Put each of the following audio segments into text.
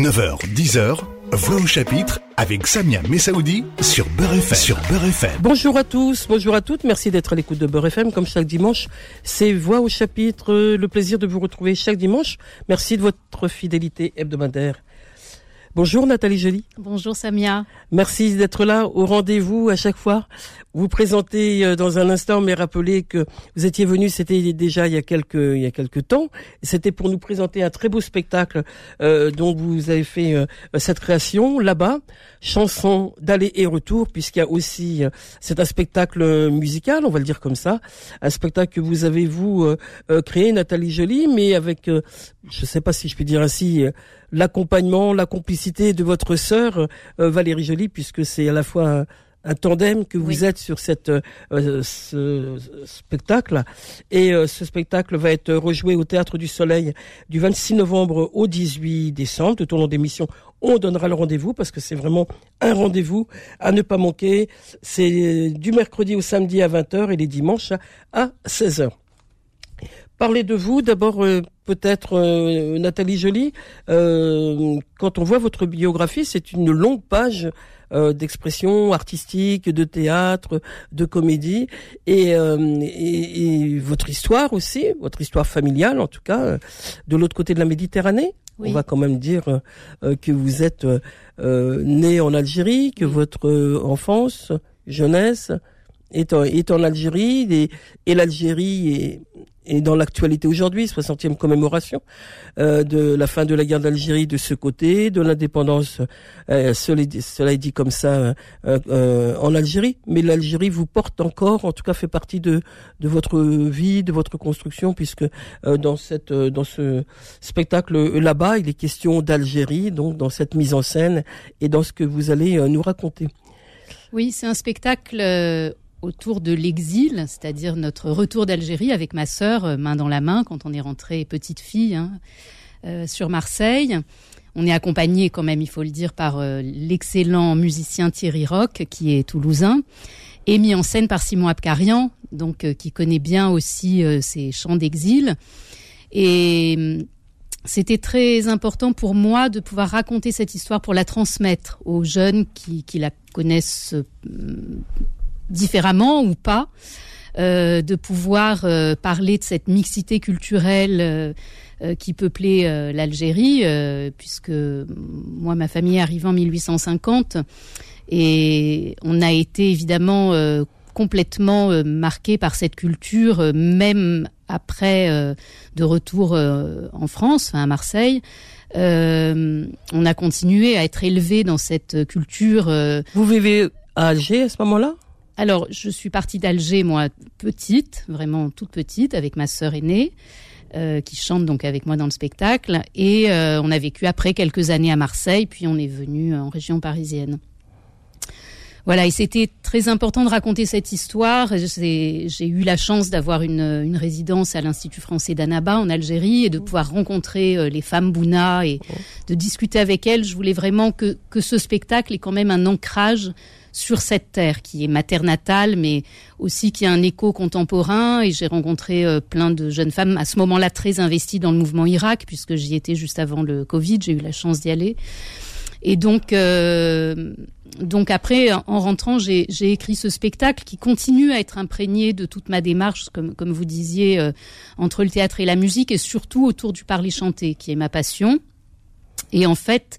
9h, 10h, Voix au chapitre avec Samia Messaoudi sur Beurre FM. Sur Beurre FM. Bonjour à tous, bonjour à toutes. Merci d'être à l'écoute de Beurre FM. Comme chaque dimanche, c'est Voix au chapitre. Le plaisir de vous retrouver chaque dimanche. Merci de votre fidélité hebdomadaire. Bonjour Nathalie Joly. Bonjour Samia. Merci d'être là au rendez-vous à chaque fois. Vous présentez euh, dans un instant, mais rappelez que vous étiez venu, c'était déjà il y a quelques il y a quelques temps. C'était pour nous présenter un très beau spectacle euh, dont vous avez fait euh, cette création là-bas, chanson d'aller et retour, puisqu'il y a aussi euh, c'est un spectacle musical, on va le dire comme ça, un spectacle que vous avez vous créé, Nathalie Joly, mais avec, je ne sais pas si je puis dire ainsi l'accompagnement, la complicité de votre sœur euh, Valérie Joly, puisque c'est à la fois un, tandem que vous êtes sur cette euh, ce spectacle. Et euh, ce spectacle va être rejoué au théâtre du Soleil du 26 novembre au 18 décembre. Tout au long d'émission on donnera le rendez-vous parce que c'est vraiment un rendez-vous à ne pas manquer. C'est du mercredi au samedi à 20h et les dimanches à 16h Parlez de vous, d'abord euh, peut-être euh, Nathalie Joly. Euh, quand on voit votre biographie, c'est une longue page d'expression artistique, de théâtre, de comédie, et, et, votre histoire aussi, votre histoire familiale en tout cas, de l'autre côté de la Méditerranée. On va quand même dire que vous êtes né en Algérie, que votre enfance, jeunesse est en, est en Algérie, et, et l'Algérie est et dans l'actualité aujourd'hui, 60e commémoration euh, de la fin de la guerre d'Algérie de ce côté, de l'indépendance, euh, cela, est dit comme ça, euh, euh, en Algérie. Mais l'Algérie vous porte encore, en tout cas fait partie de, de votre vie, de votre construction, puisque euh, dans, cette, dans ce spectacle là-bas, il est question d'Algérie, donc dans cette mise en scène et dans ce que vous allez nous raconter. Oui, c'est un spectacle autour de l'exil, c'est-à-dire notre retour d'Algérie avec ma sœur, euh, main dans la main, quand on est rentré petite fille hein, euh, sur Marseille. On est accompagné quand même, il faut le dire, par euh, l'excellent musicien Thierry Roch, qui est toulousain, et mis en scène par Simon Abkarian, donc qui connaît bien aussi ces chants d'exil. Et hum, c'était très important pour moi de pouvoir raconter cette histoire pour la transmettre aux jeunes qui, qui la connaissent différemment ou pas, euh, de pouvoir euh, parler de cette mixité culturelle euh, qui peuplait l'Algérie, puisque moi, ma famille est en 1850 et on a été évidemment complètement marqué par cette culture, même après de retour en France, à Marseille. On a continué à être élevé dans cette culture. Vous vivez à Alger à ce moment-là? Alors, je suis partie d'Alger, moi, petite, vraiment toute petite, avec ma sœur aînée, euh, qui chante donc avec moi dans le spectacle. Et euh, on a vécu après quelques années à Marseille, puis on est venu en région parisienne. Voilà, et c'était très important de raconter cette histoire. J'ai eu la chance d'avoir une, résidence à l'Institut français d'Annaba en Algérie et de pouvoir rencontrer euh, les femmes Bouna et de discuter avec elles. Je voulais vraiment que, que ce spectacle ait quand même un ancrage sur cette terre qui est ma terre natale, mais aussi qui a un écho contemporain. Et j'ai rencontré euh, plein de jeunes femmes à ce moment-là très investies dans le mouvement Irak, puisque j'y étais juste avant le Covid. J'ai eu la chance d'y aller. Et donc, euh, donc après, en rentrant, j'ai écrit ce spectacle qui continue à être imprégné de toute ma démarche, comme, comme vous disiez, euh, entre le théâtre et la musique, et surtout autour du parler chanté, qui est ma passion. Et en fait,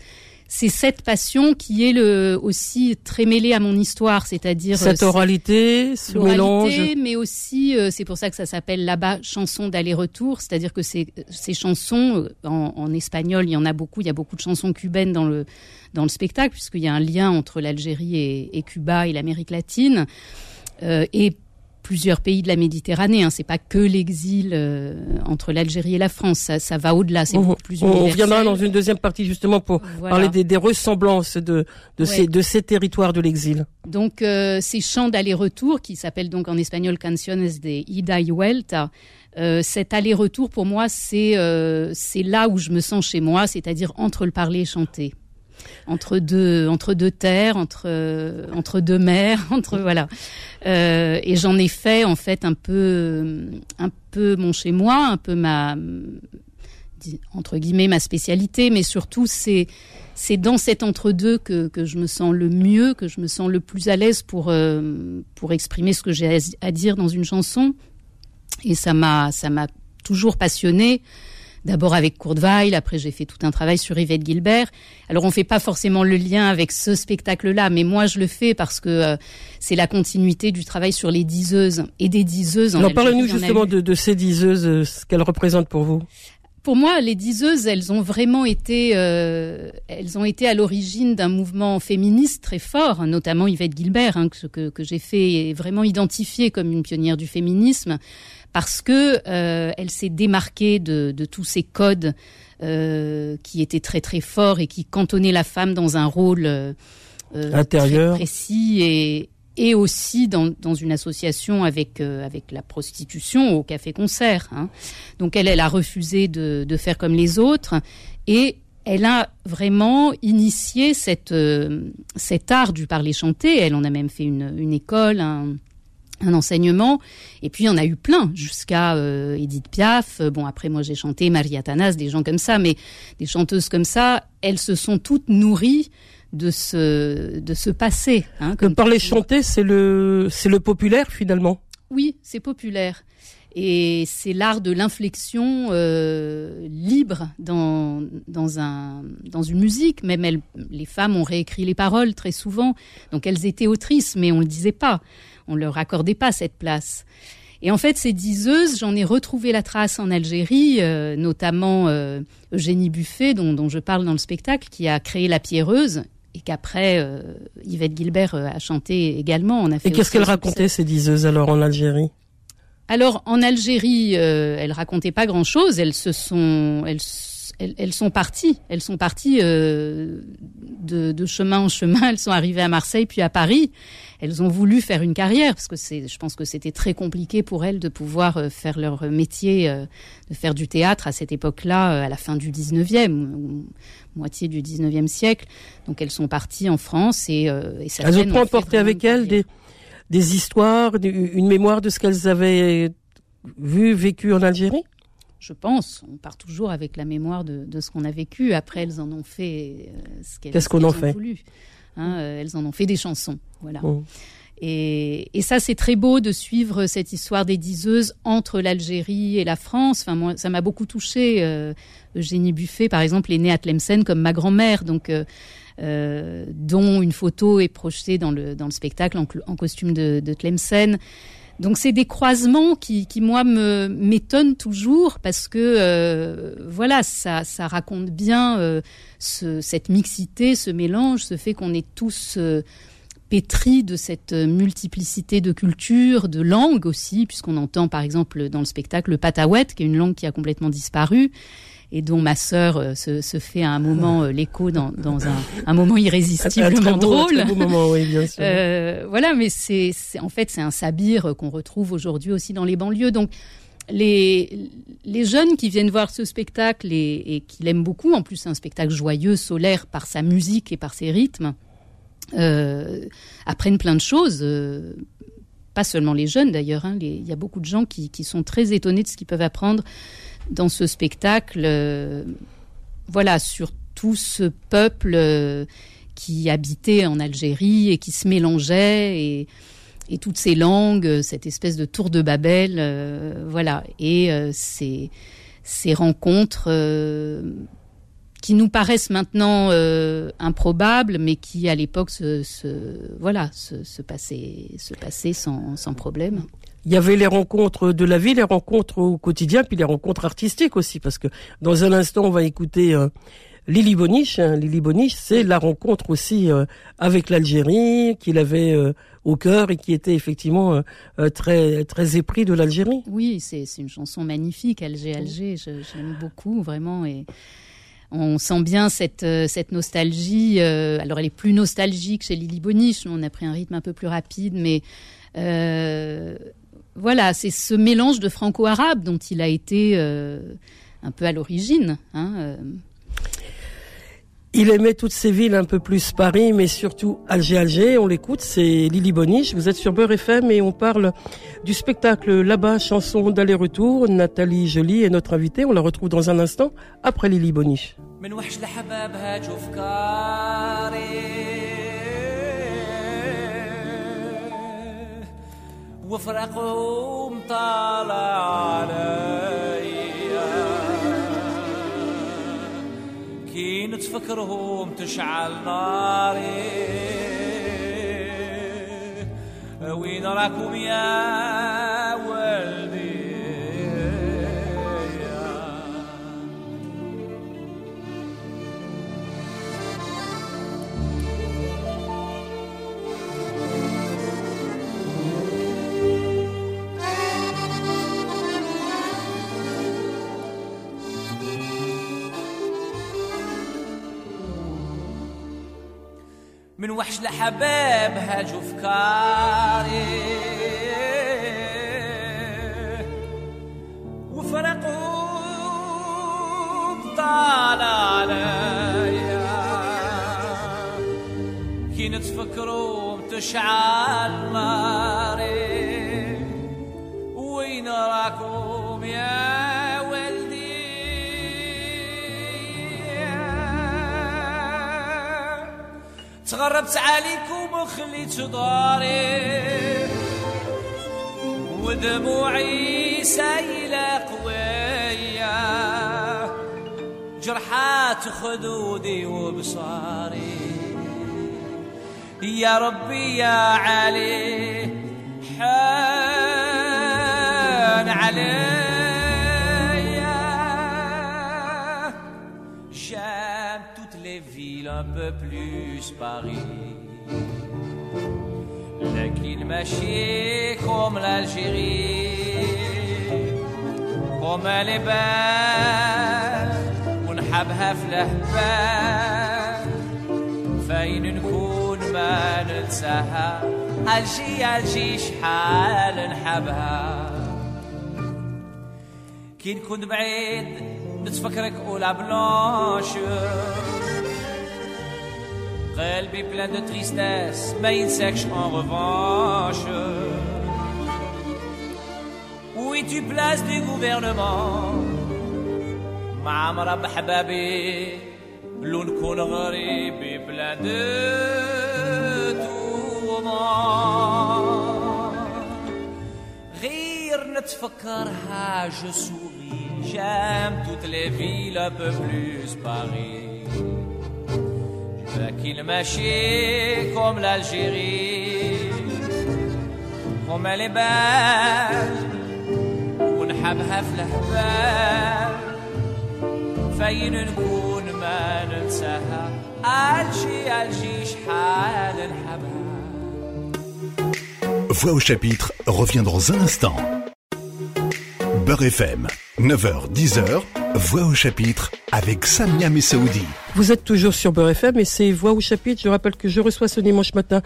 c'est cette passion qui est le, aussi très mêlée à mon histoire, c'est-à-dire cette euh, oralité, ce mélange, mais aussi euh, c'est pour ça que ça s'appelle là-bas chanson d'aller-retour, c'est-à-dire que ces, ces chansons euh, en, en, espagnol, il y en a beaucoup, il y a beaucoup de chansons cubaines dans le dans le spectacle puisqu'il y a un lien entre l'Algérie et, et, Cuba et l'Amérique latine. Euh, et plusieurs pays de la Méditerranée. Hein. C'est pas que l'exil euh, entre l'Algérie et la France. Ça, ça va au-delà. C'est beaucoup plus On viendra dans une deuxième partie justement pour parler des, des, ressemblances de de, ces, de ces territoires de l'exil. Donc euh, ces chants d'aller-retour qui s'appellent donc en espagnol canciones de ida y vuelta. Euh, cet aller-retour pour moi c'est c'est là où je me sens chez moi, c'est-à-dire entre le parler et chanter entre deux entre deux terres, entre entre deux mers, entre voilà. Euh, et j'en ai fait en fait un peu un peu mon chez moi, un peu ma entre guillemets ma spécialité, mais surtout c'est c'est dans cet entre-deux que, que, je me sens le mieux, que je me sens le plus à l'aise pour, euh, pour exprimer ce que j'ai à, dire dans une chanson. Et ça m'a, ça m'a toujours passionné. D'abord avec Kurt Weill, après j'ai fait tout un travail sur Yvette Gilbert. Alors on fait pas forcément le lien avec ce spectacle-là, mais moi je le fais parce que euh, c'est la continuité du travail sur les diseuses et des diseuses. Alors parlez-nous justement de, de, ces diseuses, euh, ce qu'elles représentent pour vous pour moi, les diseuses, elles ont vraiment été, euh, elles ont été à l'origine d'un mouvement féministe très fort, notamment Yvette Gilbert, hein, que, que j'ai fait vraiment identifier comme une pionnière du féminisme, parce que euh, elle s'est démarquée de, de, tous ces codes euh, qui étaient très très forts et qui cantonnaient la femme dans un rôle euh, intérieur précis et, et aussi dans, dans une association avec euh, avec la prostitution au café concert. Hein. Donc elle elle a refusé de, de faire comme les autres et elle a vraiment initié cette euh, cet art du parler chanté. Elle en a même fait une, une école, un, un enseignement. Et puis, il y en a eu plein, jusqu'à euh, Edith Piaf. Bon, après, moi, j'ai chanté Maria Tanas, des gens comme ça, mais des chanteuses comme ça, elles se sont toutes nourries de ce de ce passé. Hein, comme parler chanter, c'est le c'est le populaire finalement. Oui, c'est populaire. Et c'est l'art de l'inflexion euh, libre dans, dans, un, dans une musique. Même elles, les femmes ont réécrit les paroles très souvent. Donc elles étaient autrices, mais on ne le disait pas. On leur accordait pas cette place. Et en fait, ces diseuses, j'en ai retrouvé la trace en Algérie, euh, notamment euh, Eugénie Buffet, dont, dont, je parle dans le spectacle, qui a créé La Pierreuse, et qu'après euh, Yvette Gilbert a chanté également. On a fait et qu'est-ce qu'elle racontait ces diseuses alors en Algérie? Alors en Algérie, elles racontaient pas grand-chose. Elles se sont, elles, elles, sont parties. Elles sont parties euh, de, de, chemin en chemin. Elles sont arrivées à Marseille puis à Paris elles ont voulu faire une carrière parce que c'est, je pense que c'était très compliqué pour elles de pouvoir euh, faire leur métier, euh, de faire du théâtre à cette époque-là, euh, à la fin du 19e, moitié du 19e siècle. Donc elles sont parties en France et, et elles ont emporté avec elles des, des histoires, une mémoire de ce qu'elles avaient vu, vécu en Algérie? Je pense. On part toujours avec la mémoire de, de ce qu'on a vécu. Après, elles en ont fait ce qu'elles, Qu'est-ce qu'on en fait voulu. Hein, euh, elles en ont fait des chansons. Voilà. Et, et, ça, c'est très beau de suivre cette histoire des diseuses entre l'Algérie et la France. Enfin, moi, ça m'a beaucoup touché. Euh, Eugénie Buffet, par exemple, est née à Tlemcen comme ma grand-mère, donc euh, euh, dont une photo est projetée dans le dans le spectacle en, en costume de, de Tlemcen. Donc c'est des croisements qui, qui moi me m'étonnent toujours parce que euh, voilà ça, ça raconte bien euh, ce, cette mixité, ce mélange, ce fait qu'on est tous euh, pétris de cette multiplicité de cultures, de langues aussi, puisqu'on entend par exemple dans le spectacle le patawet, qui est une langue qui a complètement disparu et dont ma sœur euh, se, se, fait à un moment euh, l'écho dans, dans un, un, moment irrésistiblement drôle. Euh, voilà, mais c'est en fait c'est un sabir qu'on retrouve aujourd'hui aussi dans les banlieues. Donc les, les jeunes qui viennent voir ce spectacle et, et qui l'aiment beaucoup, en plus c'est un spectacle joyeux, solaire par sa musique et par ses rythmes, euh, apprennent plein de choses. Euh, pas seulement les jeunes d'ailleurs, hein, il y a beaucoup de gens qui, qui sont très étonnés de ce qu'ils peuvent apprendre dans ce spectacle, euh, voilà, sur tout ce peuple euh, qui habitait en Algérie et qui se mélangeait et, toutes ces langues, cette espèce de tour de Babel, euh, voilà, et euh, ces, ces rencontres euh, qui nous paraissent maintenant euh, improbables, mais qui à l'époque se, voilà, se, passaient, se sans, sans problème il y avait les rencontres de la vie, les rencontres au quotidien, puis les rencontres artistiques aussi, parce que dans un instant, on va écouter euh, Lily Boniche. Hein. Lily Boniche, c'est la rencontre aussi euh, avec l'Algérie, qu'il avait euh, au cœur et qui était effectivement euh, très très épris de l'Algérie. Oui, c'est une chanson magnifique, Alger, Alger, j'aime beaucoup, vraiment, et on sent bien cette, cette nostalgie. alors, elle est plus nostalgique chez Lily Boniche, on a pris un rythme un peu plus rapide, mais... Euh, voilà, c'est ce mélange de franco-arabe dont il a été euh, un peu à l'origine. Hein, euh. Il aimait toutes ces villes, un peu plus Paris, mais surtout Alger-Alger. On l'écoute, c'est Lily Boniche. Vous êtes sur Beurre FM et on parle du spectacle là-bas, chanson d'aller-retour. Nathalie Jolie est notre invitée. On la retrouve dans un instant après Lily Boniche. كي نتفكرهم تشعل ناري. وين راكم يا ولدي من وحش لحباب هاجوا فكاري وفرقوا طال عليا. كي نتفكروا تشعل ناري تغربت عليكم وخليت داري ودموعي سايلة قوية. جرحات خدودي وبصاري. يا ربي يا علي. لكن ماشي comme elle est belle ونحبها في الهبال فين نكون ما ننساها الجي الجي شحال نحبها كي نكون بعيد نتفكرك أولا بلانش قلبي بلان دو تريستيس ما ينساكش en revanche Oui tu places du gouvernement مع مرب حبابي لو نكون غريبي بلان دو توما غير نتفكرها je souris j'aime toutes les villes un peu plus Paris لكن ماشي comme l'Algérie comme elle est belle ونحبها في الهبال فين نكون ما ننساها الجي الجي شحال نحبها Voix au chapitre revient dans un instant. Beurre FM, 9h, 10h, Voix au chapitre avec Samia Messaoudi. Vous êtes toujours sur Beurre FM et c'est Voix au chapitre. Je rappelle que je reçois ce dimanche matin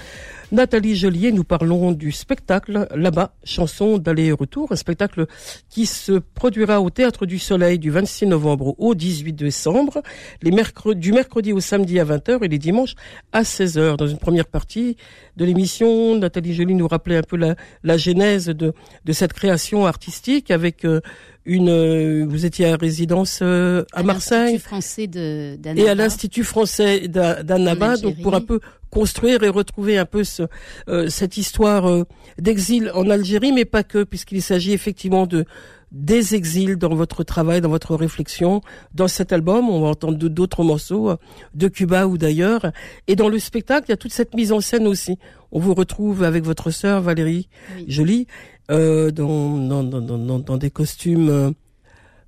Nathalie Joliet. Nous parlons du spectacle là-bas, chanson d'aller et retour, un spectacle qui se produira au Théâtre du Soleil du 26 novembre au 18 décembre, les du mercredi au samedi à 20h et les dimanches à 16h. Dans une première partie de l'émission, Nathalie Jolie nous rappelait un peu la, la genèse de, de cette création artistique avec euh, une, euh, vous étiez à résidence euh, à, Marseille français de et à l'Institut français d'Annaba, donc pour un peu construire et retrouver un peu ce, euh, cette histoire euh, d'exil en Algérie, mais pas que, puisqu'il s'agit effectivement de des exils dans votre travail, dans votre réflexion. Dans cet album, on va entendre d'autres morceaux euh, de Cuba ou d'ailleurs. Et dans le spectacle, il y a toute cette mise en scène aussi. On vous retrouve avec votre sœur Valérie Oui. Jolie euh, dans, dans, dans, dans, dans des costumes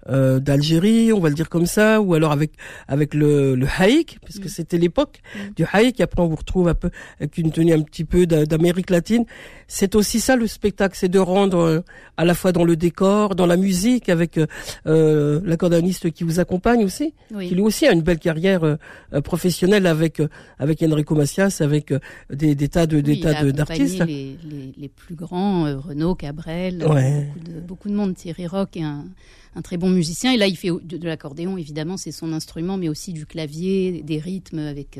euh, d'Algérie, on va le dire comme ça, ou alors avec avec le, le haïk, puisque Mm. c'était l'époque Mm. du haïk. Après, on vous retrouve un peu avec une tenue un petit peu d'a- d'Amérique latine. C'est aussi ça le spectacle, c'est de rendre euh, à la fois dans le décor, dans la musique, avec euh, euh, l'accordéoniste qui vous accompagne aussi, Oui. qui lui aussi a une belle carrière euh, professionnelle avec euh, avec Enrico Macias, avec euh, des, des tas de des Oui, tas d'artistes. Les, les, les plus grands, Renaud, Cabrel, Ouais. beaucoup, de, beaucoup de monde, Thierry Rock est un, un très bon musicien. Et là, il fait de, l'accordéon, évidemment, c'est son instrument, mais aussi du clavier, des rythmes avec.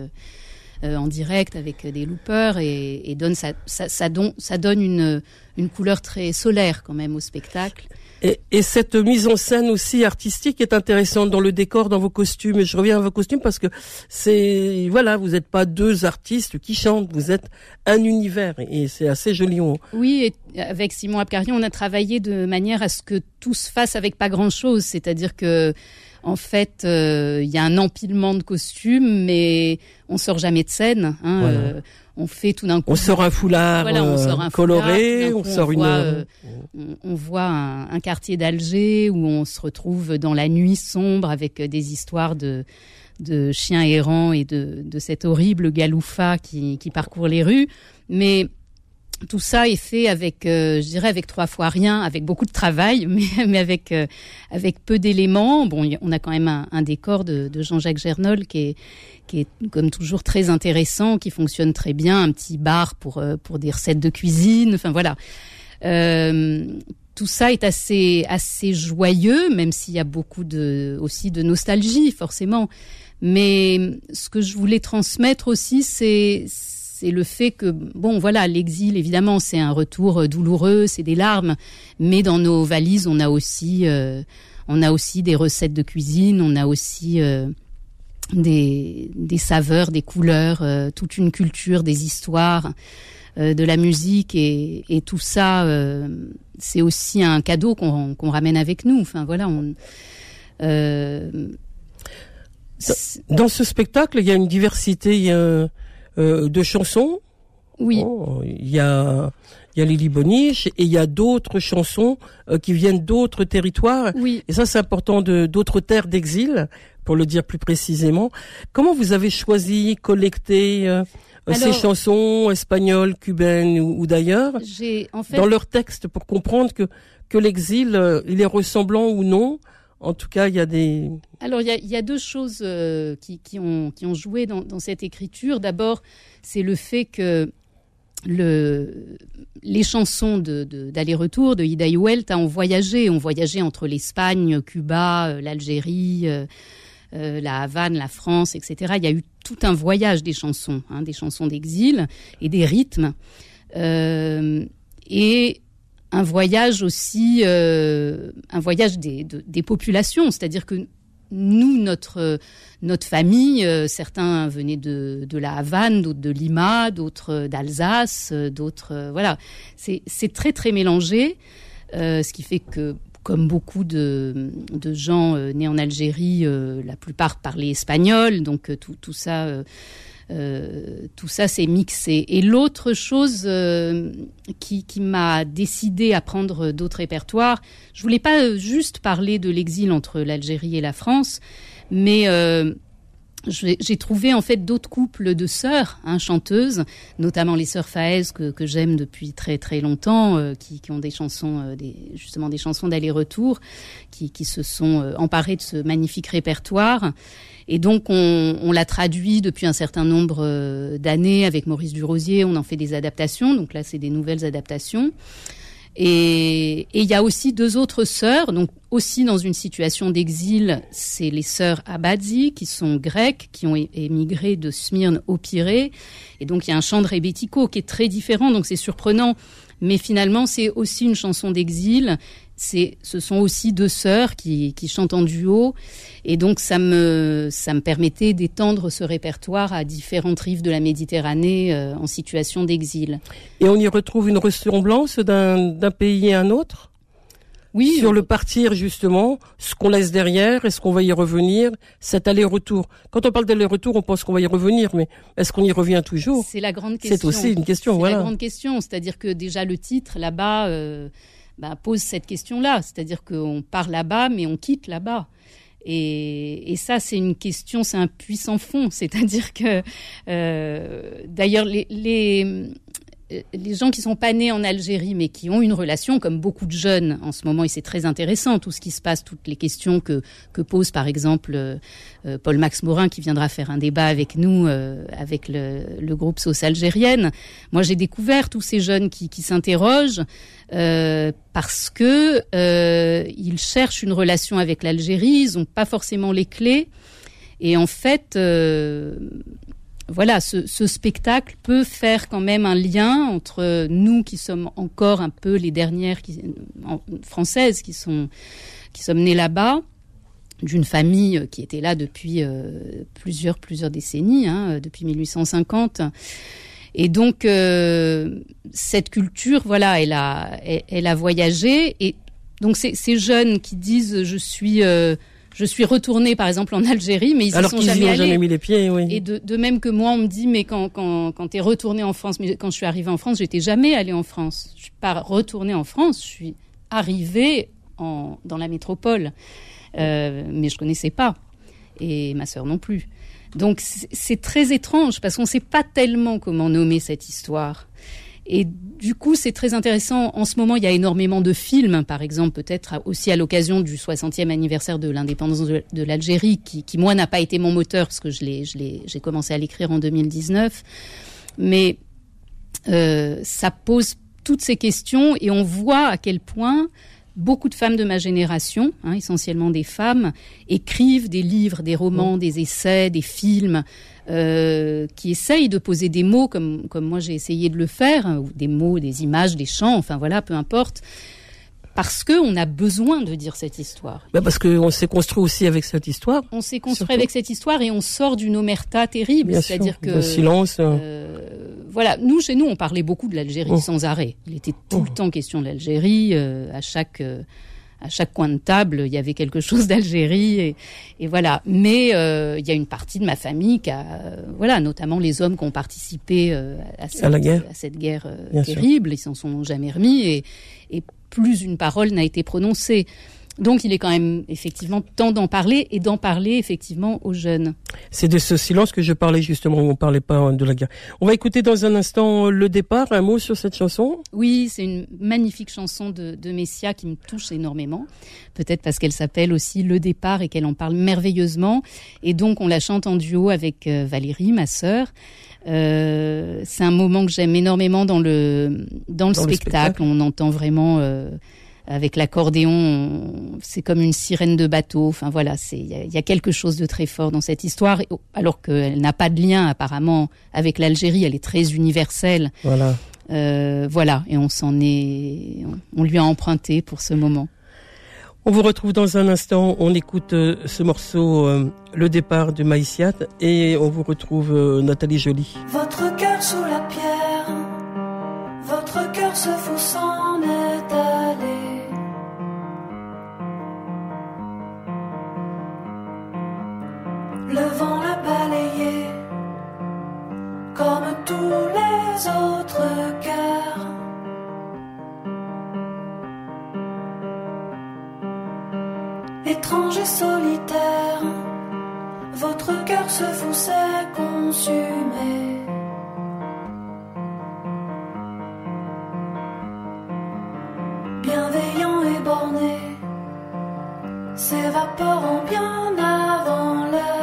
en direct avec des loopers et, donne ça, ça, donne une couleur très solaire quand même au spectacle. Et, et, cette mise en scène aussi artistique est intéressante dans le décor, dans vos costumes. Et je reviens à vos costumes parce que c'est voilà, vous n'êtes pas deux artistes qui chantent, vous êtes un univers et c'est assez joli. Oui, et avec Simon Abkarian, on a travaillé de manière à ce que tout se fasse avec pas grand chose, c'est-à-dire que en fait, euh, il y a un empilement de costumes, mais on sort jamais de scène. Hein, euh, on fait tout d'un coup. On sort un foulard euh, coloré, on sort une. Euh, on, voit un, quartier d'Alger où on se retrouve dans la nuit sombre avec des histoires de de chiens errants et de, de cet horrible galoufa qui, qui parcourt les rues. Mais tout ça est fait avec, euh, je dirais, avec trois fois rien, avec beaucoup de travail, mais, avec euh, avec peu d'éléments. Bon, on a quand même un, décor de, Jean-Jacques Gernol qui est qui est comme toujours très intéressant, qui fonctionne très bien, un petit bar pour euh, pour des recettes de cuisine. Enfin voilà. tout ça est assez assez joyeux, même s'il y a beaucoup de aussi de nostalgie forcément. Mais ce que je voulais transmettre aussi, c'est c'est le fait que, bon, voilà, l'exil, évidemment, c'est un retour euh, douloureux, c'est des larmes, mais dans nos valises, on a aussi, euh, on a aussi des recettes de cuisine, on a aussi euh, des, saveurs, des couleurs, toute une culture, des histoires, de la musique, et, et tout ça, c'est aussi un cadeau qu'on ramène avec nous. Enfin, voilà, on. dans ce spectacle, il y a une diversité. Il y a euh, de chansons. Oui. Oh, il y a il y a Lily Boniche et il y a d'autres chansons euh, qui viennent d'autres territoires. Oui. Et ça, c'est important de d'autres terres d'exil, pour le dire plus précisément. Comment vous avez choisi, collecté euh, ces chansons espagnoles, cubaines ou, d'ailleurs, en fait... dans leur texte, pour comprendre que que l'exil, il est ressemblant ou non en tout cas, il y a des... Alors, il y a, deux choses euh, qui, ont, joué dans, cette écriture. D'abord, c'est le fait que le, les chansons d'aller-retour de, de Ida ont voyagé, ont voyagé entre l'Espagne, Cuba, euh, l'Algérie, euh, la Havane, la France, etc. Il y a eu tout un voyage des chansons, hein, des chansons d'exil et des rythmes. et un voyage aussi, euh, un voyage des, des populations, c'est-à-dire que nous, notre, notre famille, euh, certains venaient de, de la Havane, d'autres de Lima, d'autres d'Alsace, d'autres, voilà. C'est très très mélangé, euh, ce qui fait que comme beaucoup de, de gens nés en Algérie, la plupart parlaient espagnol, donc tout, tout ça euh, tout ça s'est mixé. Et l'autre chose euh, qui, m'a décidé à prendre d'autres répertoires, je voulais pas juste parler de l'exil entre l'Algérie et la France, mais euh, j'ai trouvé en fait d'autres couples de sœurs hein, chanteuses, notamment les sœurs Faez que, j'aime depuis très très longtemps, qui, ont des chansons, des, justement des chansons d'aller-retour, qui, qui, se sont emparées de ce magnifique répertoire. Et donc, on, l'a traduit depuis un certain nombre euh, d'années avec Maurice Durosier. On en fait des adaptations. Donc là, c'est des nouvelles adaptations. Et il y a aussi deux autres sœurs, donc aussi dans une situation d'exil, c'est les sœurs Abadzi, qui sont grecques, qui ont émigré de Smyrne au Pirée. Et donc il y a un chant de Rebetiko qui est très différent, donc c'est surprenant. Mais finalement, c'est aussi une chanson d'exil c'est, ce sont aussi deux sœurs qui, qui, chantent en duo. Et donc, ça me, ça me permettait d'étendre ce répertoire à différentes rives de la Méditerranée euh, en situation d'exil. Et on y retrouve une ressemblance d'un, d'un pays à un autre? Oui, sur le partir justement, ce qu'on laisse derrière, est-ce qu'on va y revenir, cet aller-retour. Quand on parle d'aller-retour, on pense qu'on va y revenir, mais est-ce qu'on y revient toujours? C'est la grande question. C'est aussi une question, c'est voilà. la grande question, c'est-à-dire que déjà le titre là-bas. Euh, bah, pose cette question-là. C'est-à-dire qu'on part là-bas, mais on quitte là-bas. Et, ça, c'est une question, c'est un puissant fond. C'est-à-dire que, euh, d'ailleurs, les, euh, les gens qui sont pas nés en Algérie, mais qui ont une relation, comme beaucoup de jeunes en ce moment, et c'est très intéressant tout ce qui se passe, toutes les questions que, que pose par exemple euh, euh, Paul Max Morin, qui viendra faire un débat avec nous, avec le, le, groupe Sauce Algérienne. Moi, j'ai découvert tous ces jeunes qui, qui s'interrogent parce que ils cherchent une relation avec l'Algérie, ils n'ont pas forcément les clés. Et en fait, voilà, ce, spectacle peut faire quand même un lien entre nous qui sommes encore un peu les dernières qui, françaises qui sont qui sommes nées là-bas d'une famille qui était là depuis euh, plusieurs plusieurs décennies, hein, depuis 1850. Et donc euh, cette culture, voilà, elle a elle, a voyagé et donc ces jeunes qui disent je suis euh, je suis retournée, par exemple, en Algérie, mais ils Alors sont jamais allés. jamais mis les pieds, oui. Et de, de, même que moi, on me dit, mais quand, quand, quand tu es retournée en France, mais quand je suis arrivée en France, j'étais jamais allée en France. Je suis pas retournée en France, je suis arrivée en, dans la métropole. Euh, mais je connaissais pas. Et ma sœur non plus. Donc c'est très étrange parce qu'on ne sait pas tellement comment nommer cette histoire. Et du coup, c'est très intéressant. En ce moment, il y a énormément de films, par exemple, peut-être aussi à l'occasion du 60e anniversaire de l'indépendance de, l'Algérie, qui, qui, moi, n'a pas été mon moteur, parce que je l'ai, j'ai commencé à l'écrire en 2019. Mais euh, ça pose toutes ces questions et on voit à quel point beaucoup de femmes de ma génération, hein, essentiellement des femmes, écrivent des livres, des romans, des essais, des films euh, qui essayent de poser des mots comme, comme moi j'ai essayé de le faire, hein, ou des mots, des images, des chants, enfin voilà, peu importe. Parce qu'on a besoin de dire cette histoire. Bah parce qu'on s'est construit aussi avec cette histoire. On s'est construit avec cette histoire et on sort d'une omerta terrible. C'est-à-dire que. Le silence. Euh, voilà, nous, chez nous, on parlait beaucoup de l'Algérie oh. sans arrêt. Il était tout le oh. temps question de l'Algérie. Euh, à chaque. Euh, à chaque coin de table, il y avait quelque chose d'Algérie et, et, voilà. Mais euh, il y a une partie de ma famille qui a, euh, voilà, notamment les hommes qui ont participé euh, à, cette, à, guerre. à cette guerre terrible, ils s'en sont jamais remis et, et plus une parole n'a été prononcée. Donc il est quand même effectivement temps d'en parler et d'en parler effectivement aux jeunes. C'est de ce silence que je parlais justement, on ne parlait pas de la guerre. On va écouter dans un instant le départ, un mot sur cette chanson? Oui, c'est une magnifique chanson de, de Messia qui me touche énormément, peut-être parce qu'elle s'appelle aussi Le départ et qu'elle en parle merveilleusement. Et donc on la chante en duo avec euh, Valérie, ma sœur. Euh, c'est un moment que j'aime énormément dans le dans le, spectacle. On entend vraiment euh, avec l'accordéon, c'est comme une sirène de bateau. Enfin voilà, c'est il y, a quelque chose de très fort dans cette histoire, alors qu'elle n'a pas de lien apparemment avec l'Algérie. Elle est très universelle. Voilà. Euh, voilà, et on s'en est, on lui a emprunté pour ce moment. On vous retrouve dans un instant. On écoute euh, ce morceau, euh, le départ de Maïsiat, et on vous retrouve euh, Nathalie Joly. Votre cœur sous la pierre, votre cœur se fout Le vent l'a balayé comme tous les autres cœurs. Étrange et solitaire, votre cœur se fonçait consumé. Bienveillant et borné, s'évaporant bien avant l'heure.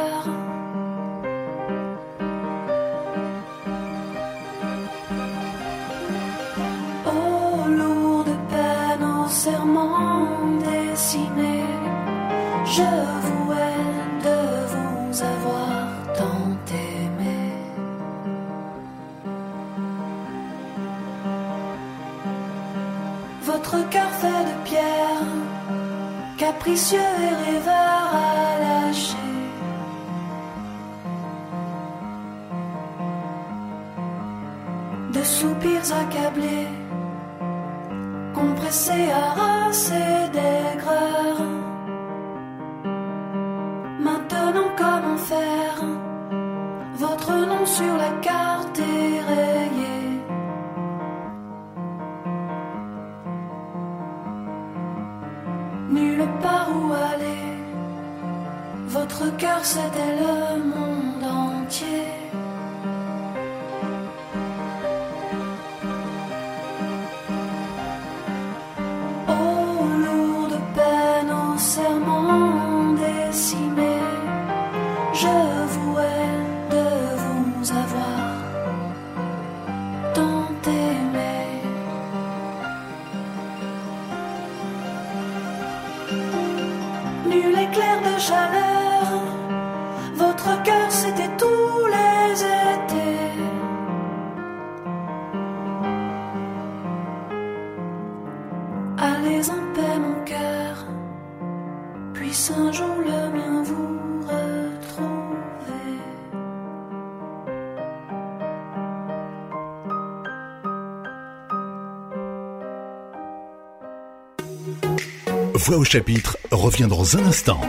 Voix au chapitre revient dans un instant.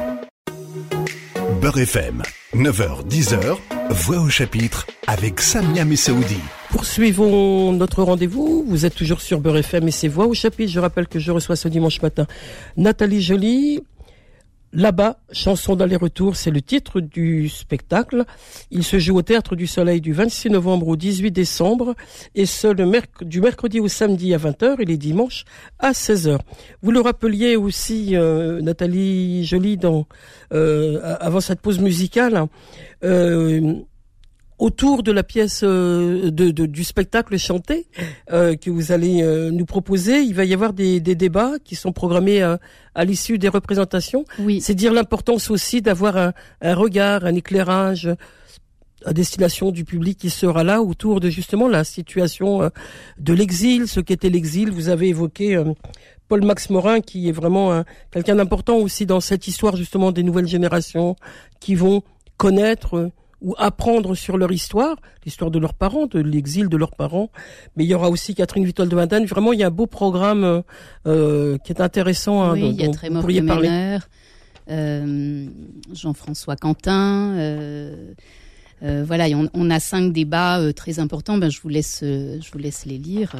Beurre FM, 9h, 10h, Voix au chapitre avec Samia Messaoudi. Poursuivons notre rendez-vous. Vous êtes toujours sur Beurre FM et c'est Voix au chapitre. Je rappelle que je reçois ce dimanche matin Nathalie Joly, Là-bas, chanson d'aller-retour, c'est le titre du spectacle. Il se joue au Théâtre du Soleil du 26 novembre au 18 décembre et ce du mercredi au samedi à 20h et les dimanches à 16h. Vous le rappeliez aussi, euh, Nathalie Jolie, dans, euh, avant cette pause musicale. Euh, autour de la pièce euh, de, du spectacle chanté euh, que vous allez euh, nous proposer, il va y avoir des, débats qui sont programmés à l'issue des représentations. Oui. C'est dire l'importance aussi d'avoir un, regard, un éclairage à destination du public qui sera là autour de justement la situation de l'exil, ce qu'était l'exil. Vous avez évoqué Paul Max Morin qui est vraiment quelqu'un d'important aussi dans cette histoire justement des nouvelles générations qui vont connaître ou apprendre sur leur histoire, l'histoire de leurs parents, de l'exil de leurs parents. Mais il y aura aussi Catherine Vitol de Madame. Vraiment, il y a un beau programme euh, euh qui est intéressant. Hein, oui, il y a Trémor parler. Euh, Jean-François Quentin. Euh, euh voilà, on, on, a cinq débats euh, très importants. Ben, je vous laisse, je vous laisse les lire,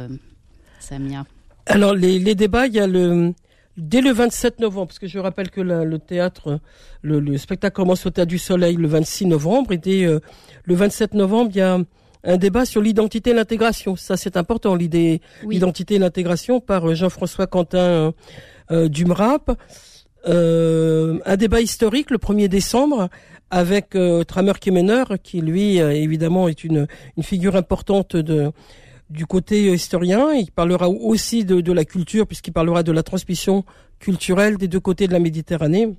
Samia. Alors les, les débats, il y a le dès le 27 novembre, parce que je rappelle que le théâtre, le, spectacle commence au Théâtre du Soleil le 26 novembre, et dès euh, le 27 novembre, il y a un débat sur l'identité et l'intégration. Ça, c'est important, l'idée, l'identité et l'intégration par euh, Jean-François Quentin euh, Dumrap. Euh, un débat historique le 1er décembre avec Tramer Kemener, qui lui, évidemment, est une, une figure importante de du côté historien. Il parlera aussi de, la culture, puisqu'il parlera de la transmission culturelle des deux côtés de la Méditerranée.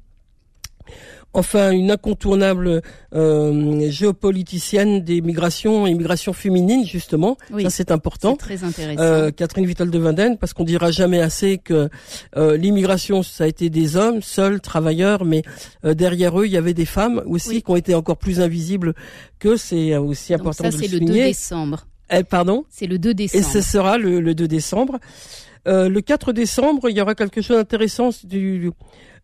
Enfin, une incontournable euh, géopoliticienne des migrations et migrations féminines, justement. ça, c'est important. très intéressant. Euh, Catherine Vittel de Vinden, parce qu'on dira jamais assez que euh, l'immigration, ça a été des hommes, seuls, travailleurs, mais euh, derrière eux, il y avait des femmes aussi qui ont été encore plus invisibles que c'est aussi important Donc ça, de le souligner. c'est le 2 décembre. Eh, pardon? C'est le 2 décembre. Et ce sera le, le 2 décembre. Euh, le 4 décembre, il y aura quelque chose d'intéressant du,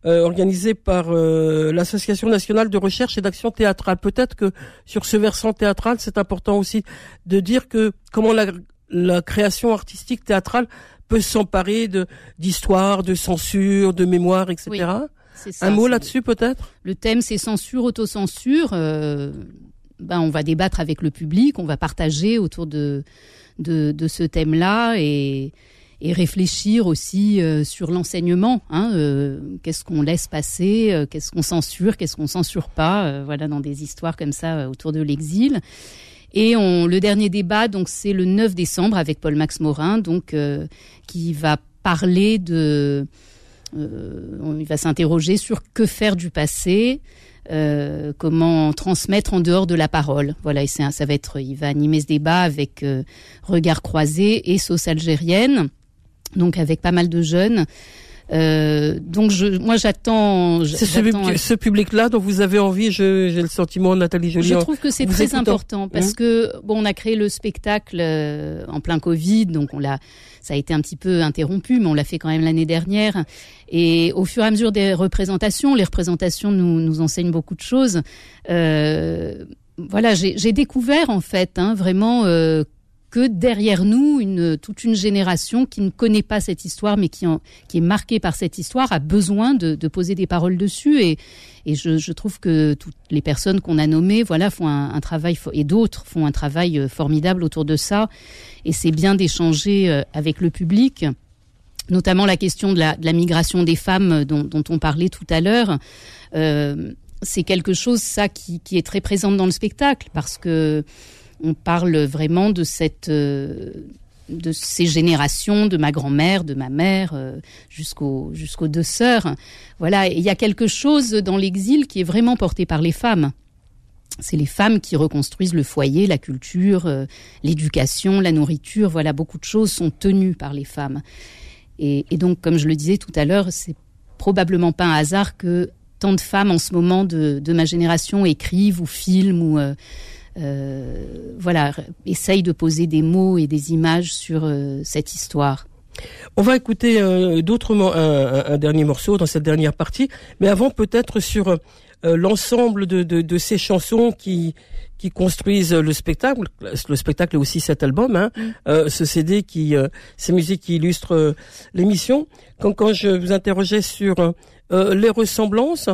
euh, organisé par euh, l'Association nationale de recherche et d'action théâtrale. Peut-être que sur ce versant théâtral, c'est important aussi de dire que comment la, la création artistique théâtrale peut s'emparer de d'histoire, de censure, de mémoire, etc. Oui, ça, Un mot là-dessus peut-être? Le thème c'est censure, autocensure. Ben, on va débattre avec le public, on va partager autour de, de, ce thème-là et, réfléchir aussi euh, sur l'enseignement. Hein, euh, qu'est-ce qu'on laisse passer, euh, qu'est-ce qu'on censure, qu'est-ce qu'on censure pas. voilà, dans des histoires comme ça autour de l'exil. Et le dernier débat, donc c'est le 9 décembre avec Paul Max Morin, donc qui va parler de, il va s'interroger sur que faire du passé. Euh, comment transmettre en dehors de la parole. Voilà, et ça, va être, il va animer ce débat avec euh, Regard croisé et Sauce algérienne, donc avec pas mal de jeunes. Euh, donc je, moi j'attends. C'est ce, public-là dont vous avez envie. J'ai le sentiment, Nathalie Joly. Je trouve que c'est très important parce hein que bon, on a créé le spectacle en plein Covid, donc on l'a ça a été un petit peu interrompu, mais on l'a fait quand même l'année dernière. Et au fur et à mesure des représentations, les représentations nous, nous enseignent beaucoup de choses. Euh, voilà, j'ai découvert en fait hein, vraiment euh, que derrière nous, toute une génération qui ne connaît pas cette histoire, mais qui, est marquée par cette histoire, a besoin de, poser des paroles dessus. Et, je, trouve que toutes les personnes qu'on a nommées, voilà, font un, travail et d'autres font un travail euh, formidable autour de ça. Et c'est bien d'échanger euh, avec le public notamment la question de la, migration des femmes dont, dont, on parlait tout à l'heure. Euh, c'est quelque chose ça qui, qui, est très présent dans le spectacle parce que on parle vraiment de cette euh, de ces générations, de ma grand-mère, de ma mère, euh, jusqu'aux deux sœurs. Voilà, il y a quelque chose dans l'exil qui est vraiment porté par les femmes. C'est les femmes qui reconstruisent le foyer, la culture, euh, l'éducation, la nourriture. Voilà, beaucoup de choses sont tenues par les femmes. Et, donc, comme je le disais tout à l'heure, c'est probablement pas un hasard que tant de femmes en ce moment de, de ma génération écrivent ou filment ou voilà, essaye de poser des mots et des images sur euh, cette histoire. On va écouter euh, d'autres un, un- un dernier morceau dans cette dernière partie, mais avant peut-être sur euh, l'ensemble de, de, de ces chansons qui qui construisent le spectacle. Le spectacle est aussi cet album, hein, Mm. euh, ce CD qui, euh, ces musiques qui illustrent euh, l'émission. Quand quand je vous interrogeais sur euh, les ressemblances.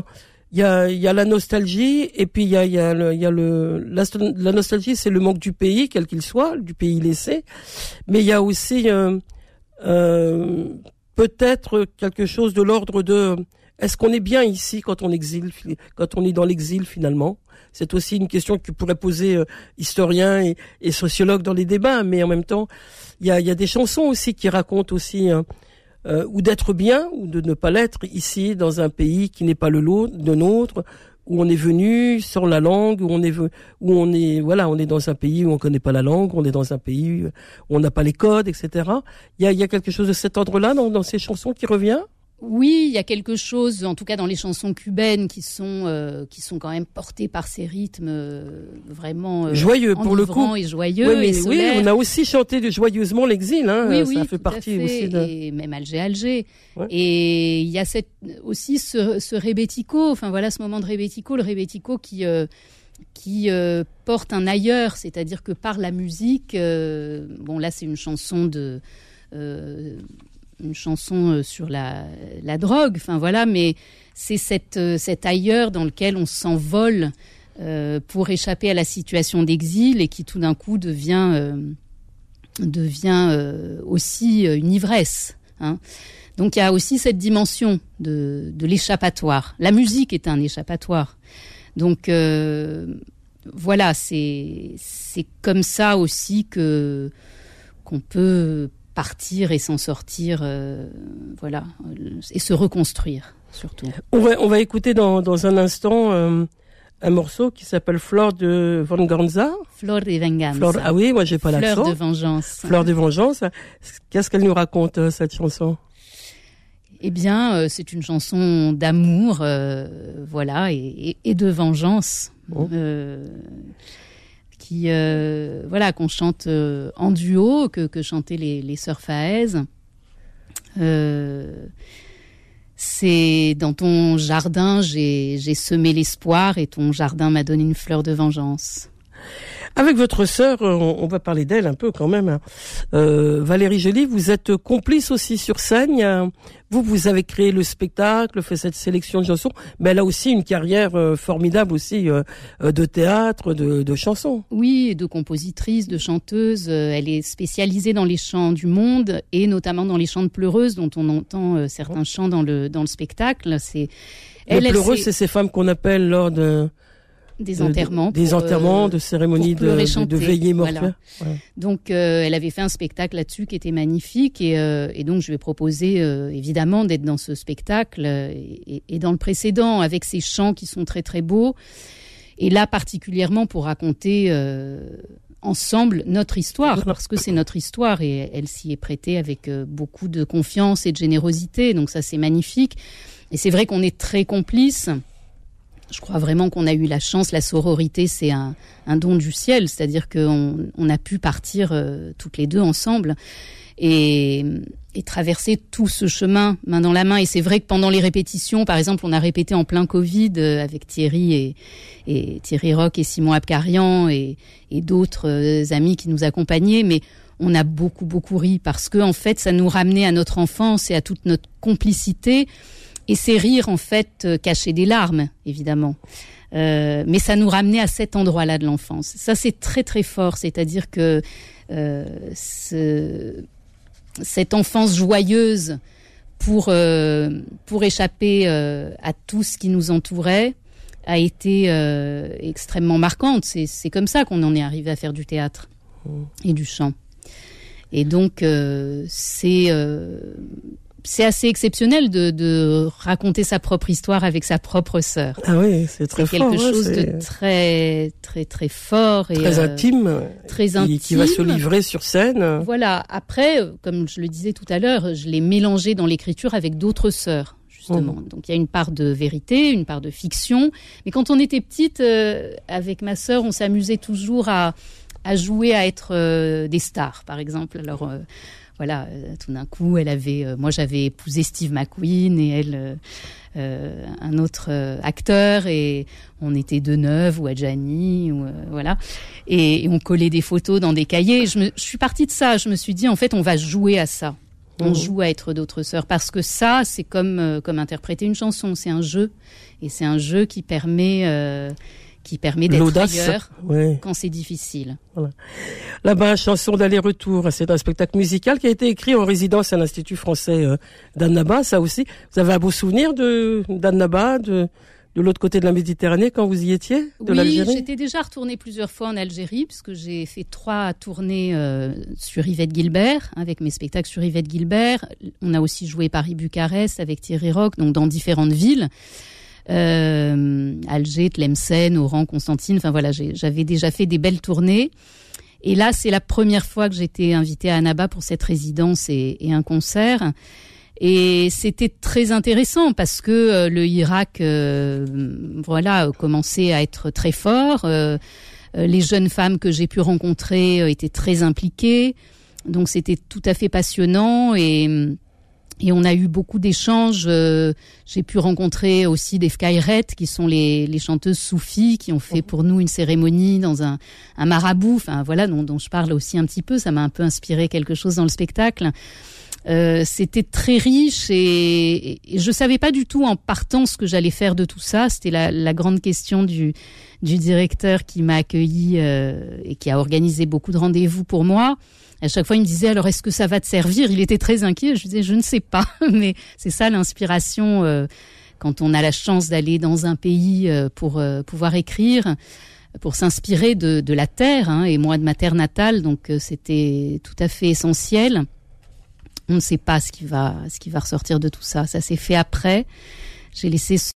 Il y a, y a la nostalgie et puis il y a, y a, le, y a le la, nostalgie, c'est le manque du pays, quel qu'il soit, du pays laissé. Mais il y a aussi euh, euh, peut-être quelque chose de l'ordre de est-ce qu'on est bien ici quand on exile, quand on est dans l'exil finalement? C'est aussi une question que pourraient poser euh, historiens et, et sociologues dans les débats, mais en même temps, il y a, y a des chansons aussi qui racontent aussi euh, euh, ou d'être bien ou de ne pas l'être ici dans un pays qui n'est pas le lot de nôtre où on est venu sans la langue où on est où on est voilà on est dans un pays où on connaît pas la langue on est dans un pays où on n'a pas les codes etc il y a, y a quelque chose de cet ordre-là dans, dans ces chansons qui revient? Oui, il y a quelque chose, en tout cas dans les chansons cubaines, qui sont euh, qui sont quand même portées par ces rythmes euh, vraiment euh, joyeux pour le coup et joyeux oui, mais et oui on a aussi chanté de joyeusement l'exil hein oui, ça oui, fait partie fait. aussi de Et même Alger, Alger. Ouais. Et il y a cette, aussi ce, ce rebético, enfin voilà ce moment de rebético, le rebético qui, qui porte un ailleurs, c'est-à-dire que par la musique, bon là c'est une chanson de. euh, une chanson euh, sur la, la drogue, enfin voilà, mais c'est euh, cet ailleurs dans lequel on s'envole euh, pour échapper à la situation d'exil et qui tout d'un coup devient, devient aussi une ivresse. hein. Donc il y a aussi cette dimension de, de l'échappatoire. La musique est un échappatoire. Donc voilà, c'est comme ça aussi que qu'on peut partir et s'en sortir, euh, voilà, et se reconstruire surtout. on va on va écouter dans dans un instant euh, un morceau qui s'appelle Flore de Venganza Fleur de venganza. Flore ah oui moi j'ai pas Fleur l'accent de vengeance. Fleur de vengeance. Qu'est-ce qu'elle nous raconte euh, cette chanson? Eh bien, euh, c'est une chanson d'amour, euh, voilà, et, et- et de vengeance, Bon. Euh, voilà, qu'on chante euh, en duo, que, chantaient les, sœurs Faez. Euh, c'est dans ton jardin, j'ai semé l'espoir, et ton jardin m'a donné une fleur de vengeance. Avec votre sœur, on, on va parler d'elle un peu quand même. hein. Euh, Valérie Joly, vous êtes complice aussi sur scène. Vous, vous avez créé le spectacle, fait cette sélection de chansons, mais elle a aussi une carrière euh, formidable aussi euh, euh, de théâtre, de, de chansons. Oui, de compositrice, de chanteuse. Elle est spécialisée dans les chants du monde et notamment dans les chants de pleureuses dont on entend certains chants dans le dans le spectacle. C'est Les elle, pleureuses, c'est ces femmes qu'on appelle lors de, des de- enterrements, des pour, euh, enterrements, de cérémonies de, de, veillées voilà. Donc, euh, elle avait fait un spectacle là-dessus qui était magnifique et, euh, et donc je lui ai proposé euh, évidemment d'être dans ce spectacle euh, et, et dans le précédent avec ces chants qui sont très très beaux. Et là particulièrement pour raconter euh, ensemble notre histoire parce que c'est notre histoire et elle s'y est prêtée avec euh, beaucoup de confiance et de générosité. Donc ça c'est magnifique. Et c'est vrai qu'on est très complices. Je crois vraiment qu'on a eu la chance, la sororité, c'est un, don du ciel, c'est-à-dire qu'on on a pu partir euh, toutes les deux ensemble et, traverser tout ce chemin main dans la main. Et c'est vrai que pendant les répétitions, par exemple, on a répété en plein Covid euh, avec Thierry et, Thierry Rock et Simon Abkarian et, et d'autres euh, amis qui nous accompagnaient, mais on a beaucoup beaucoup ri parce que en fait, ça nous ramenait à notre enfance et à toute notre complicité. Et ces rires, en fait, euh, cachaient des larmes, évidemment. Euh, mais ça nous ramenait à cet endroit-là de l'enfance. Ça, c'est très très fort. C'est-à-dire que euh, ce- cette enfance joyeuse pour euh, pour échapper à tout ce qui nous entourait a été extrêmement marquante. C'est comme ça qu'on en est arrivé à faire du théâtre et du chant. Et donc c'est c'est assez exceptionnel de, de raconter sa propre histoire avec sa propre sœur. Ah oui, c'est très fort. quelque chose de très très très fort et très euh, intime, très intime. qui va se livrer sur scène. Voilà. Après, comme je le disais tout à l'heure, je l'ai mélangé dans l'écriture avec d'autres sœurs, justement. Mhm. Donc il y a une part de vérité, une part de fiction. Mais quand on était petite, euh, avec ma sœur, on s'amusait toujours à, à jouer à être euh, des stars, par exemple. Alors. euh, voilà, euh, tout d'un coup, elle avait, euh, moi j'avais épousé Steve McQueen et elle euh, un autre acteur et on était de Neuve ou à Gianni ou euh, voilà et, et on collait des photos dans des cahiers. Je, me, je suis partie de ça. Je me suis dit en fait on va jouer à ça. On Mhm. joue à être d'autres sœurs parce que ça c'est comme euh, comme interpréter une chanson. C'est un jeu et c'est un jeu qui permet qui permet d'être ailleurs Ouais. quand c'est difficile. Là-bas, chanson d'aller-retour. C'est un spectacle musical qui a été écrit en résidence à l'Institut français euh, d'Annaba, ça aussi. Vous avez un beau souvenir de d'Annaba, de, de l'autre côté de la Méditerranée quand vous y étiez, de oui, j'étais déjà retournée plusieurs fois en Algérie puisque j'ai fait trois tournées euh, sur Yvette Gilbert avec mes spectacles sur Yvette Gilbert. On a aussi joué Paris-Bucarest avec Thierry Rock, donc dans différentes villes. Euh, Alger, Tlemcen, Oran, Constantine. Enfin voilà, j'avais déjà fait des belles tournées. Et là, c'est la première fois que j'étais invitée à Annaba pour cette résidence et, un concert. Et c'était très intéressant parce que euh, le Irak, euh, voilà, commençait à être très fort. Euh, les jeunes femmes que j'ai pu rencontrer étaient très impliquées. Donc c'était tout à fait passionnant et et on a eu beaucoup d'échanges. euh, J'ai pu rencontrer aussi des Fkairet, qui sont les, les chanteuses soufis, qui ont fait pour nous une cérémonie dans un, un marabout. Enfin voilà, dont, dont je parle aussi un petit peu. Ça m'a un peu inspiré quelque chose dans le spectacle. Euh, C'était très riche et, et je savais pas du tout en partant ce que j'allais faire de tout ça. C'était la, la grande question du, du directeur qui m'a accueilli euh, et qui a organisé beaucoup de rendez-vous pour moi. À chaque fois, il me disait alors est-ce que ça va te servir? Il était très inquiet. Je disais je ne sais pas, mais c'est ça l'inspiration euh, quand on a la chance d'aller dans un pays euh, pour euh, pouvoir écrire, pour s'inspirer de, de la terre hein, et moi de ma terre natale. Donc euh, c'était tout à fait essentiel. On ne sait pas ce qui va ce qui va ressortir de tout ça. Ça s'est fait après. J'ai laissé